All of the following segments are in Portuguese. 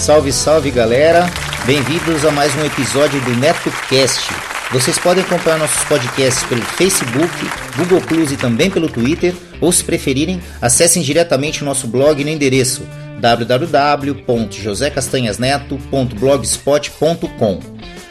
Salve, salve galera! Bem-vindos a mais um episódio do NetoCast. Vocês podem acompanhar nossos podcasts pelo Facebook, Google Plus e também pelo Twitter, ou se preferirem, acessem diretamente o nosso blog no endereço www.josecastanhasneto.blogspot.com.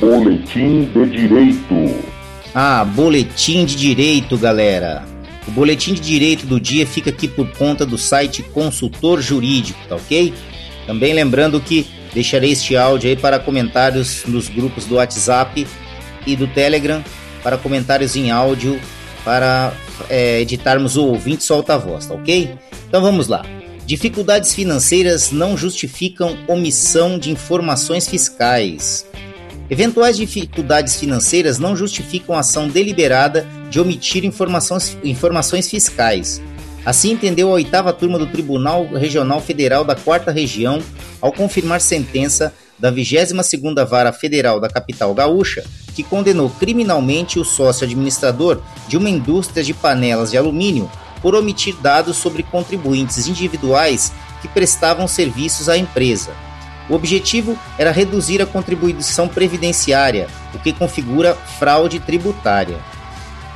Boletim de Direito. Ah, boletim de direito, galera. O boletim de direito do dia fica aqui por conta do site Consultor Jurídico, tá ok? Também lembrando que deixarei este áudio aí para comentários nos grupos do WhatsApp e do Telegram, para comentários em áudio, para é, editarmos o ouvinte solta a voz, tá ok? Então vamos lá. Dificuldades financeiras não justificam omissão de informações fiscais. Eventuais dificuldades financeiras não justificam a ação deliberada de omitir informações, informações fiscais. Assim entendeu a oitava turma do Tribunal Regional Federal da Quarta Região ao confirmar sentença da 22ª Vara Federal da capital gaúcha, que condenou criminalmente o sócio administrador de uma indústria de panelas de alumínio por omitir dados sobre contribuintes individuais que prestavam serviços à empresa. O objetivo era reduzir a contribuição previdenciária, o que configura fraude tributária.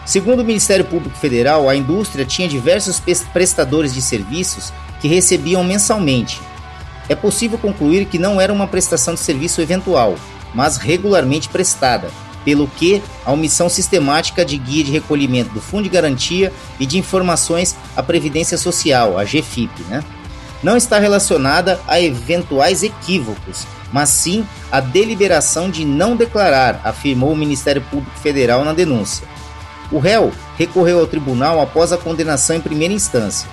Segundo o Ministério Público Federal, a indústria tinha diversos prestadores de serviços que recebiam mensalmente. É possível concluir que não era uma prestação de serviço eventual, mas regularmente prestada, pelo que a omissão sistemática de guia de recolhimento do Fundo de Garantia e de Informações à Previdência Social, a GFIP, né? Não está relacionada a eventuais equívocos, mas sim a deliberação de não declarar, afirmou o Ministério Público Federal na denúncia. O réu recorreu ao tribunal após a condenação em primeira instância.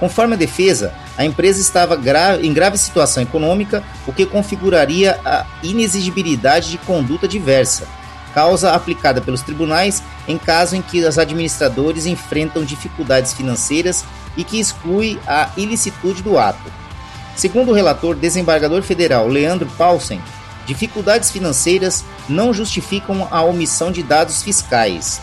Conforme a defesa, a empresa estava gra em grave situação econômica, o que configuraria a inexigibilidade de conduta diversa, causa aplicada pelos tribunais em caso em que os administradores enfrentam dificuldades financeiras e que exclui a ilicitude do ato. Segundo o relator desembargador federal Leandro Paulsen, dificuldades financeiras não justificam a omissão de dados fiscais.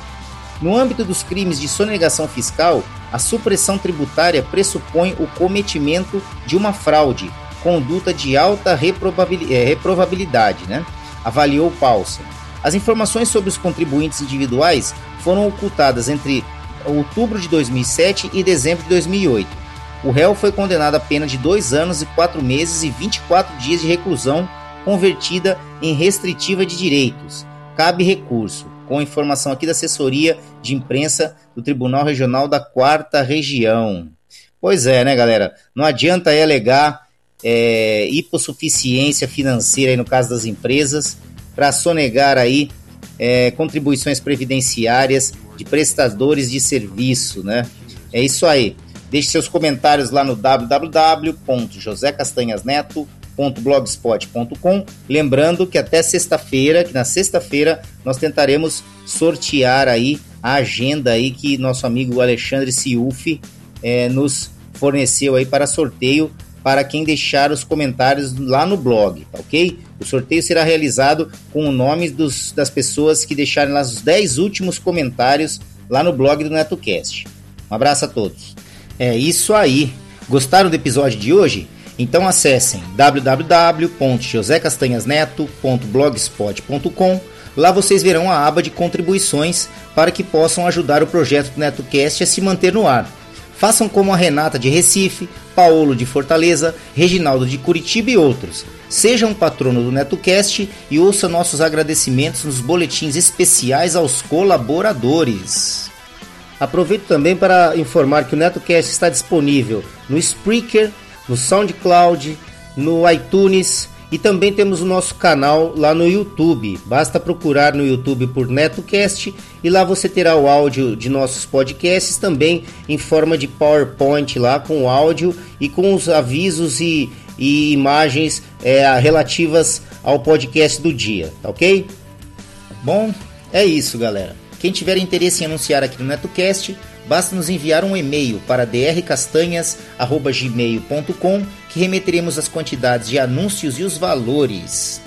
No âmbito dos crimes de sonegação fiscal, a supressão tributária pressupõe o cometimento de uma fraude, conduta de alta eh, reprovabilidade, né? avaliou Paulsen. As informações sobre os contribuintes individuais foram ocultadas entre outubro de 2007 e dezembro de 2008. O réu foi condenado a pena de dois anos e quatro meses e 24 dias de reclusão, convertida em restritiva de direitos. Cabe recurso, com informação aqui da assessoria de imprensa do Tribunal Regional da Quarta Região. Pois é, né, galera? Não adianta alegar é, hipossuficiência financeira, aí no caso das empresas, para sonegar aí é, contribuições previdenciárias de prestadores de serviço, né? É isso aí. Deixe seus comentários lá no www.josecastanhasneto.blogspot.com. Lembrando que até sexta-feira, que na sexta-feira nós tentaremos sortear aí a agenda aí que nosso amigo Alexandre Ciufi é, nos forneceu aí para sorteio para quem deixar os comentários lá no blog, tá ok? O sorteio será realizado com o nome dos, das pessoas que deixarem lá os 10 últimos comentários lá no blog do NetoCast. Um abraço a todos. É isso aí. Gostaram do episódio de hoje? Então acessem www.josecastanhasneto.blogspot.com. Lá vocês verão a aba de contribuições para que possam ajudar o projeto do NetoCast a se manter no ar. Façam como a Renata de Recife, Paulo de Fortaleza, Reginaldo de Curitiba e outros. Seja um patrono do NetoCast e ouça nossos agradecimentos nos boletins especiais aos colaboradores. Aproveito também para informar que o NetoCast está disponível no Spreaker, no SoundCloud, no iTunes e também temos o nosso canal lá no YouTube. Basta procurar no YouTube por NetoCast e lá você terá o áudio de nossos podcasts também em forma de PowerPoint lá com o áudio e com os avisos e, e imagens é, relativas ao podcast do dia, tá ok? Bom, é isso, galera. Quem tiver interesse em anunciar aqui no NetoCast, basta nos enviar um e-mail para drcastanhas.gmail.com que remeteremos as quantidades de anúncios e os valores.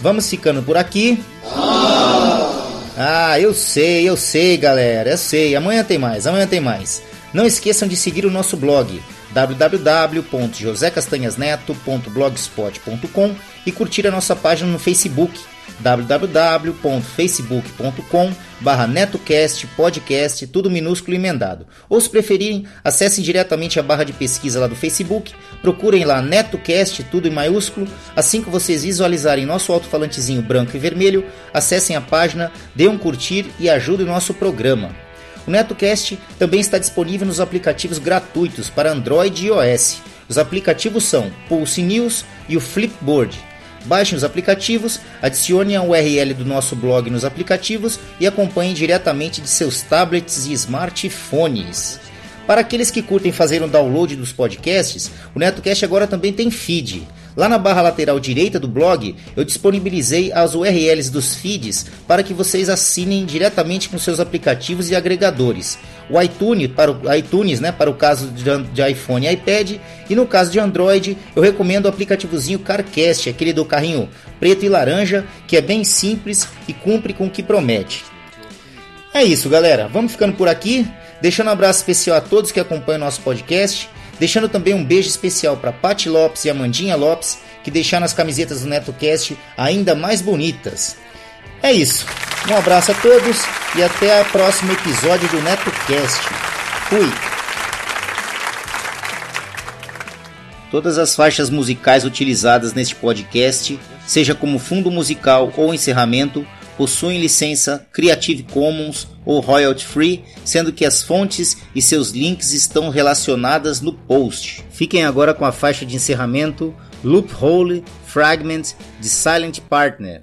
Vamos ficando por aqui. Ah, eu sei, eu sei, galera, eu sei. Amanhã tem mais, amanhã tem mais. Não esqueçam de seguir o nosso blog www.josecastanhasneto.blogspot.com e curtir a nossa página no Facebook www.facebook.com barra netocast podcast, tudo minúsculo e emendado. Ou se preferirem, acessem diretamente a barra de pesquisa lá do Facebook, procurem lá netocast, tudo em maiúsculo. Assim que vocês visualizarem nosso alto-falantezinho branco e vermelho, acessem a página, dê um curtir e ajudem o nosso programa. O NetoCast também está disponível nos aplicativos gratuitos para Android e iOS. Os aplicativos são Pulse News e o Flipboard. Baixem os aplicativos, adicione a URL do nosso blog nos aplicativos e acompanhem diretamente de seus tablets e smartphones. Para aqueles que curtem fazer um download dos podcasts, o NetoCast agora também tem feed. Lá na barra lateral direita do blog, eu disponibilizei as URLs dos feeds para que vocês assinem diretamente com seus aplicativos e agregadores. O iTunes para o iTunes, né, para o caso de, iPhone e iPad, e no caso de Android, eu recomendo o aplicativozinho CarCast, aquele do carrinho preto e laranja, que é bem simples e cumpre com o que promete. É isso, galera. Vamos ficando por aqui. Deixando um abraço especial a todos que acompanham nosso podcast. Deixando também um beijo especial para Pati Lopes e Amandinha Lopes, que deixaram as camisetas do NetoCast ainda mais bonitas. É isso. Um abraço a todos e até o próximo episódio do NetoCast. Fui! Todas as faixas musicais utilizadas neste podcast, seja como fundo musical ou encerramento, possuem licença Creative Commons ou royalty free, sendo que as fontes e seus links estão relacionadas no post. Fiquem agora com a faixa de encerramento Loophole Fragment de Silent Partner.